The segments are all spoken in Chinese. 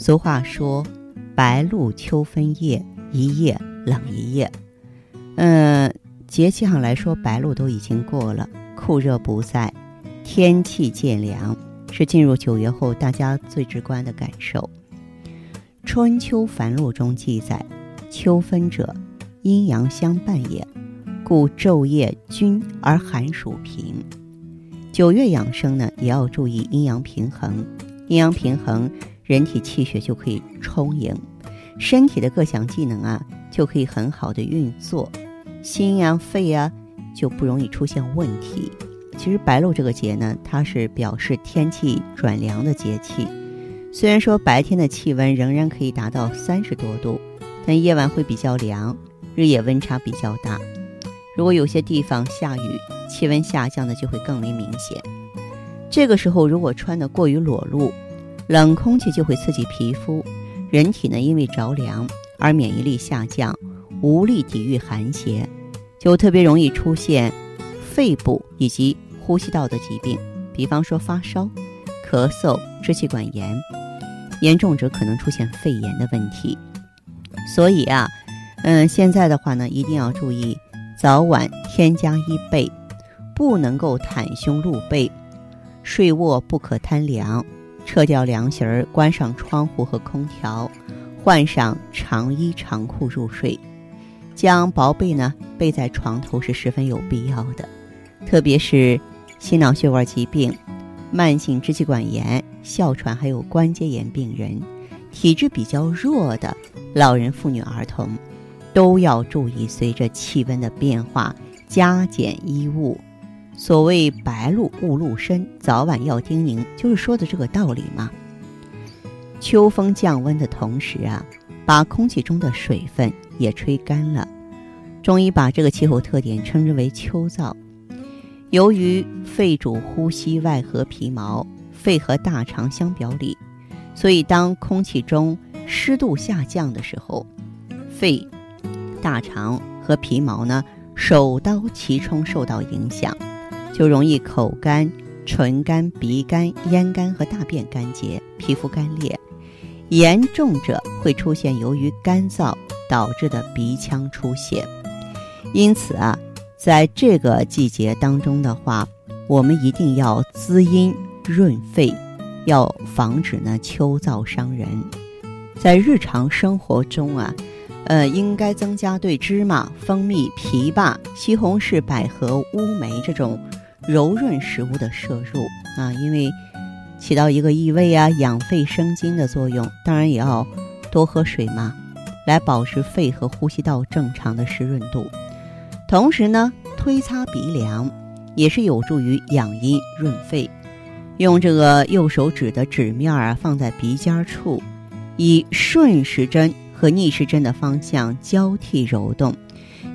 俗话说：“白露秋分夜，一夜冷一夜。”嗯，节气上来说，白露都已经过了，酷热不在，天气渐凉，是进入九月后大家最直观的感受。《春秋繁露》中记载：“秋分者，阴阳相伴也。”故昼夜均而寒暑平。九月养生呢，也要注意阴阳平衡。阴阳平衡，人体气血就可以充盈，身体的各项机能啊，就可以很好的运作，心呀、肺呀就不容易出现问题。其实白露这个节呢，它是表示天气转凉的节气。虽然说白天的气温仍然可以达到三十多度，但夜晚会比较凉，日夜温差比较大。如果有些地方下雨，气温下降的就会更为明显。这个时候，如果穿的过于裸露，冷空气就会刺激皮肤，人体呢因为着凉而免疫力下降，无力抵御寒邪，就特别容易出现肺部以及呼吸道的疾病，比方说发烧、咳嗽、支气管炎，严重者可能出现肺炎的问题。所以啊，嗯，现在的话呢，一定要注意。早晚添加衣被，不能够袒胸露背，睡卧不可贪凉，撤掉凉席儿，关上窗户和空调，换上长衣长裤入睡。将薄被呢备在床头是十分有必要的，特别是心脑血管疾病、慢性支气管炎、哮喘还有关节炎病人，体质比较弱的老人、妇女、儿童。都要注意，随着气温的变化，加减衣物。所谓“白露勿露身”，早晚要叮咛，就是说的这个道理嘛。秋风降温的同时啊，把空气中的水分也吹干了。中医把这个气候特点称之为“秋燥”。由于肺主呼吸，外合皮毛，肺和大肠相表里，所以当空气中湿度下降的时候，肺。大肠和皮毛呢，首当其冲受到影响，就容易口干、唇干、鼻干、咽干和大便干结、皮肤干裂。严重者会出现由于干燥导致的鼻腔出血。因此啊，在这个季节当中的话，我们一定要滋阴润肺，要防止呢秋燥伤人。在日常生活中啊。呃，应该增加对芝麻、蜂蜜、枇杷、西红柿、百合、乌梅这种柔润食物的摄入啊，因为起到一个益胃啊、养肺生津的作用。当然也要多喝水嘛，来保持肺和呼吸道正常的湿润度。同时呢，推擦鼻梁也是有助于养阴润肺。用这个右手指的指面啊，放在鼻尖处，以顺时针。和逆时针的方向交替揉动，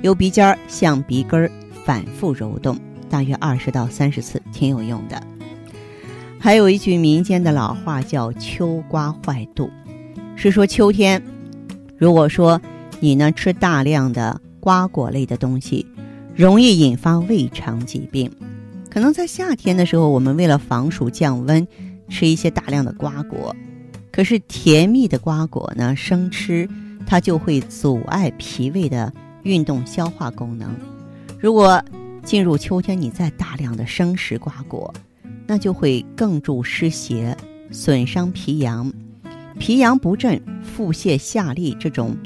由鼻尖向鼻根反复揉动，大约二十到三十次，挺有用的。还有一句民间的老话叫“秋瓜坏肚”，是说秋天，如果说你呢吃大量的瓜果类的东西，容易引发胃肠疾病。可能在夏天的时候，我们为了防暑降温，吃一些大量的瓜果。可是甜蜜的瓜果呢，生吃它就会阻碍脾胃的运动消化功能。如果进入秋天，你再大量的生食瓜果，那就会更助湿邪，损伤脾阳，脾阳不振，腹泻下痢这种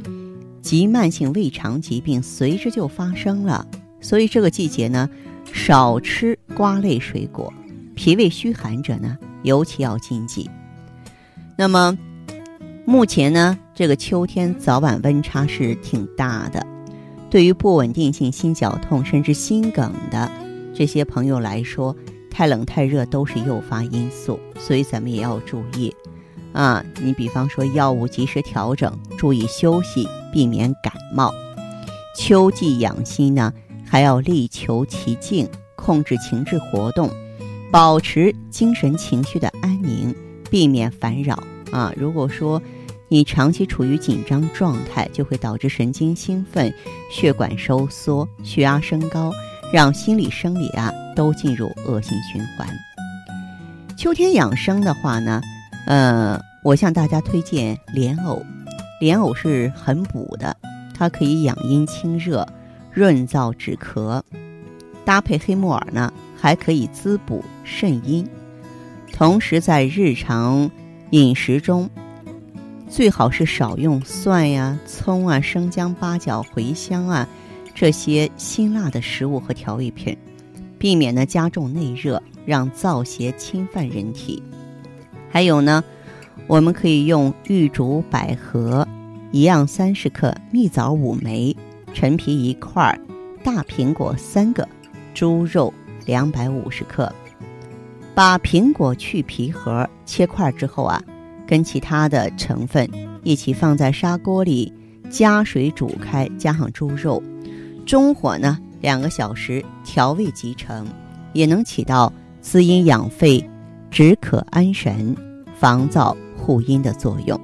急慢性胃肠疾病随之就发生了。所以这个季节呢，少吃瓜类水果，脾胃虚寒者呢，尤其要禁忌。那么，目前呢，这个秋天早晚温差是挺大的，对于不稳定性心绞痛甚至心梗的这些朋友来说，太冷太热都是诱发因素，所以咱们也要注意。啊，你比方说药物及时调整，注意休息，避免感冒。秋季养心呢，还要力求其静，控制情志活动，保持精神情绪的安宁，避免烦扰啊。如果说你长期处于紧张状态，就会导致神经兴奋、血管收缩、血压升高，让心理生理啊都进入恶性循环。秋天养生的话呢，呃，我向大家推荐莲藕，莲藕是很补的。它可以养阴清热、润燥止咳，搭配黑木耳呢，还可以滋补肾阴。同时，在日常饮食中，最好是少用蒜呀、葱啊、生姜、八角、茴香啊这些辛辣的食物和调味品，避免呢加重内热，让燥邪侵犯人体。还有呢，我们可以用玉竹、百合。一样三十克，蜜枣五枚，陈皮一块，大苹果三个，猪肉两百五十克。把苹果去皮核，切块之后啊，跟其他的成分一起放在砂锅里，加水煮开，加上猪肉，中火呢两个小时，调味即成，也能起到滋阴养肺、止渴安神、防燥护阴的作用。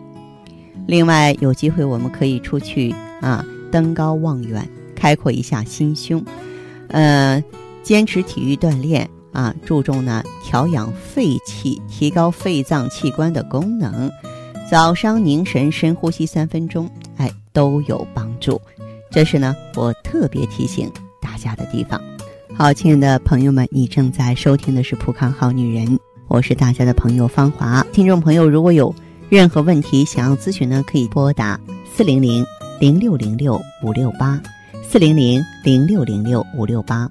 另外，有机会我们可以出去啊，登高望远，开阔一下心胸。呃，坚持体育锻炼啊，注重呢调养肺气，提高肺脏器官的功能。早上凝神深呼吸三分钟，哎，都有帮助。这是呢，我特别提醒大家的地方。好，亲爱的朋友们，你正在收听的是《普康好女人》，我是大家的朋友芳华。听众朋友，如果有任何问题想要咨询呢，可以拨打四零零零六零六五六八，四零零零六零六五六八，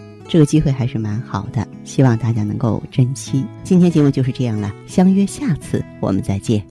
这个机会还是蛮好的，希望大家能够珍惜。今天节目就是这样了，相约下次我们再见。